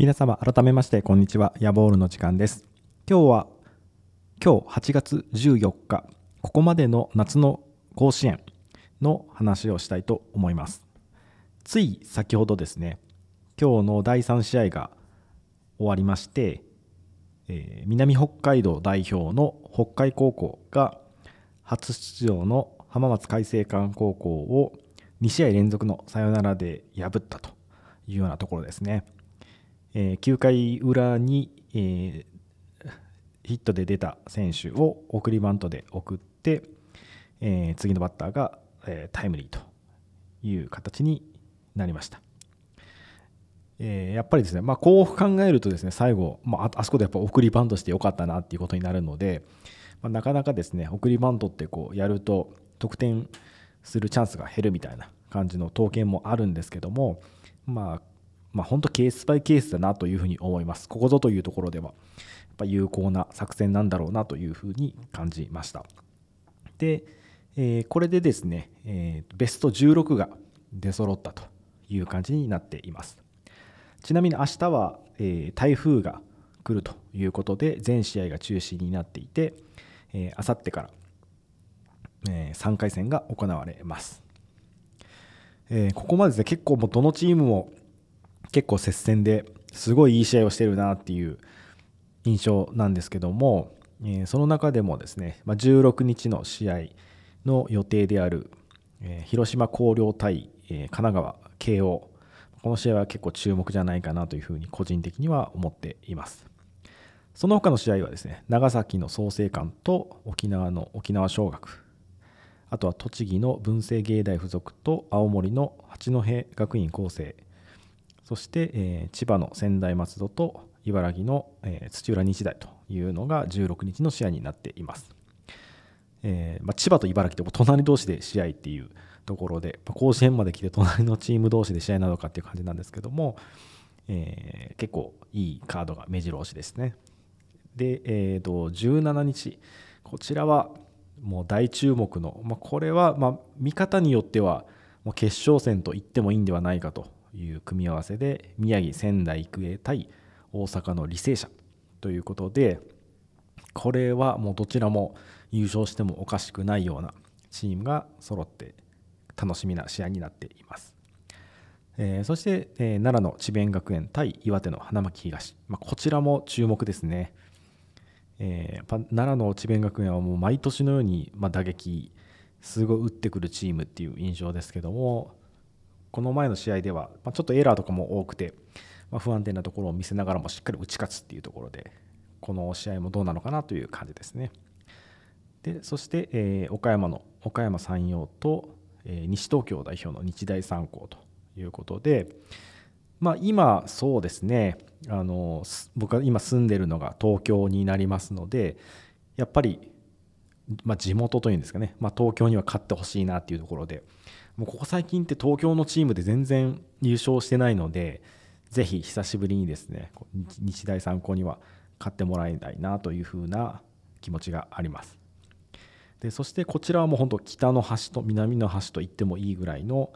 皆様改めましてこんにちは。ヤボールの時間です。今日は今日8月14日ここまでの夏の甲子園の話をしたいと思います。つい先ほどですね今日の第3試合が終わりまして、えー、南北海道代表の北海高校が初出場の浜松開誠館高校を2試合連続のサヨナラで破ったというようなところですね。え、9回裏に、え、ヒットで出た選手を送りバントで送って、え、次のバッターが、えタイムリーという形になりました。えやっぱりですね、まあ、こう考えるとですね最後、まあ、あそこでやっぱ送りバントしてよかったなっていうことになるので、まあ、なかなかですね送りバントってこうやると得点するチャンスが減るみたいな感じの統計もあるんですけども、まあ、まあ、本当ケースバイケースだなというふうに思います。ここぞというところでは、やっぱ有効な作戦なんだろうなというふうに感じました。で、えー、これでですね、えー、ベスト16が出揃ったという感じになっています。ちなみに明日は、えー、台風が来るということで、全試合が中止になっていて、えあさってから、えー、3回戦が行われます。えー、ここまでで、結構もうどのチームも結構接戦ですごいいい試合をしてるなっていう印象なんですけども、えー、その中でもですね、まあ、16日の試合の予定である、えー、広島広陵対、えー、神奈川慶応この試合は結構注目じゃないかなというふうに個人的には思っています。その他の試合はですね長崎の創成館と沖縄の沖縄尚学あとは栃木の文星芸大附属と青森の八戸学院光星そして、えー、千葉の専大松戸と茨城の、えー、土浦日大というのが16日の試合になっています。えーまあ、千葉と茨城って隣同士で試合っていうところで、まあ、甲子園まで来て隣のチーム同士で試合なのかっていう感じなんですけども、えー、結構いいカードが目白押しですね。で、えーと、17日、こちらはもう大注目の、まあ、これはまあ見方によってはもう決勝戦と言ってもいいんではないかという組み合わせで宮城仙台育英対大阪の履正社ということでこれはもうどちらも優勝してもおかしくないようなチームが揃って楽しみな試合になっています。えー、そして、えー、奈良の智弁学園対岩手の花巻東、まあ、こちらも注目ですね。えー、奈良の智弁学園はもう毎年のように、まあ、打撃すごい打ってくるチームっていう印象ですけどもこの前の試合では、まあ、ちょっとエラーとかも多くて、まあ、不安定なところを見せながらもしっかり打ち勝つっていうところでこの試合もどうなのかなという感じですね。でそして、えー、岡山の岡山山陽と、えー、西東京代表の日大三高ということで、まあ、今そうですねあの僕が今住んでるのが東京になりますのでやっぱり、まあ、地元というんですかね、まあ、東京には勝ってほしいなっていうところでもうここ最近って東京のチームで全然優勝してないので、ぜひ久しぶりにですね、日大三高には勝ってもらいたいなというふうな気持ちがあります。でそしてこちらはもう本当北の端と南の端と言ってもいいぐらいの、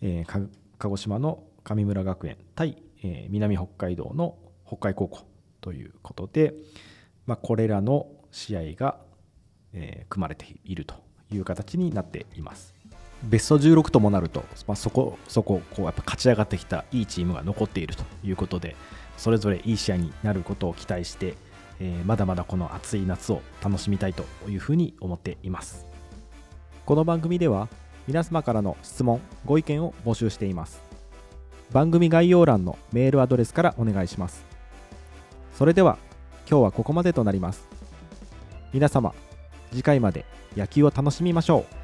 えー、鹿児島の神村学園対、えー、南北海道の北海高校ということで、まあ、これらの試合が、えー、組まれているという形になっています。ベスト16ともなると、まあ、そこそここうやっぱ勝ち上がってきたいいチームが残っているということでそれぞれいい試合になることを期待して、えー、まだまだこの暑い夏を楽しみたいというふうに思っています。この番組では皆様からの質問ご意見を募集しています。番組概要欄のメールアドレスからお願いします。それでは今日はここまでとなります。皆様次回まで野球を楽しみましょう。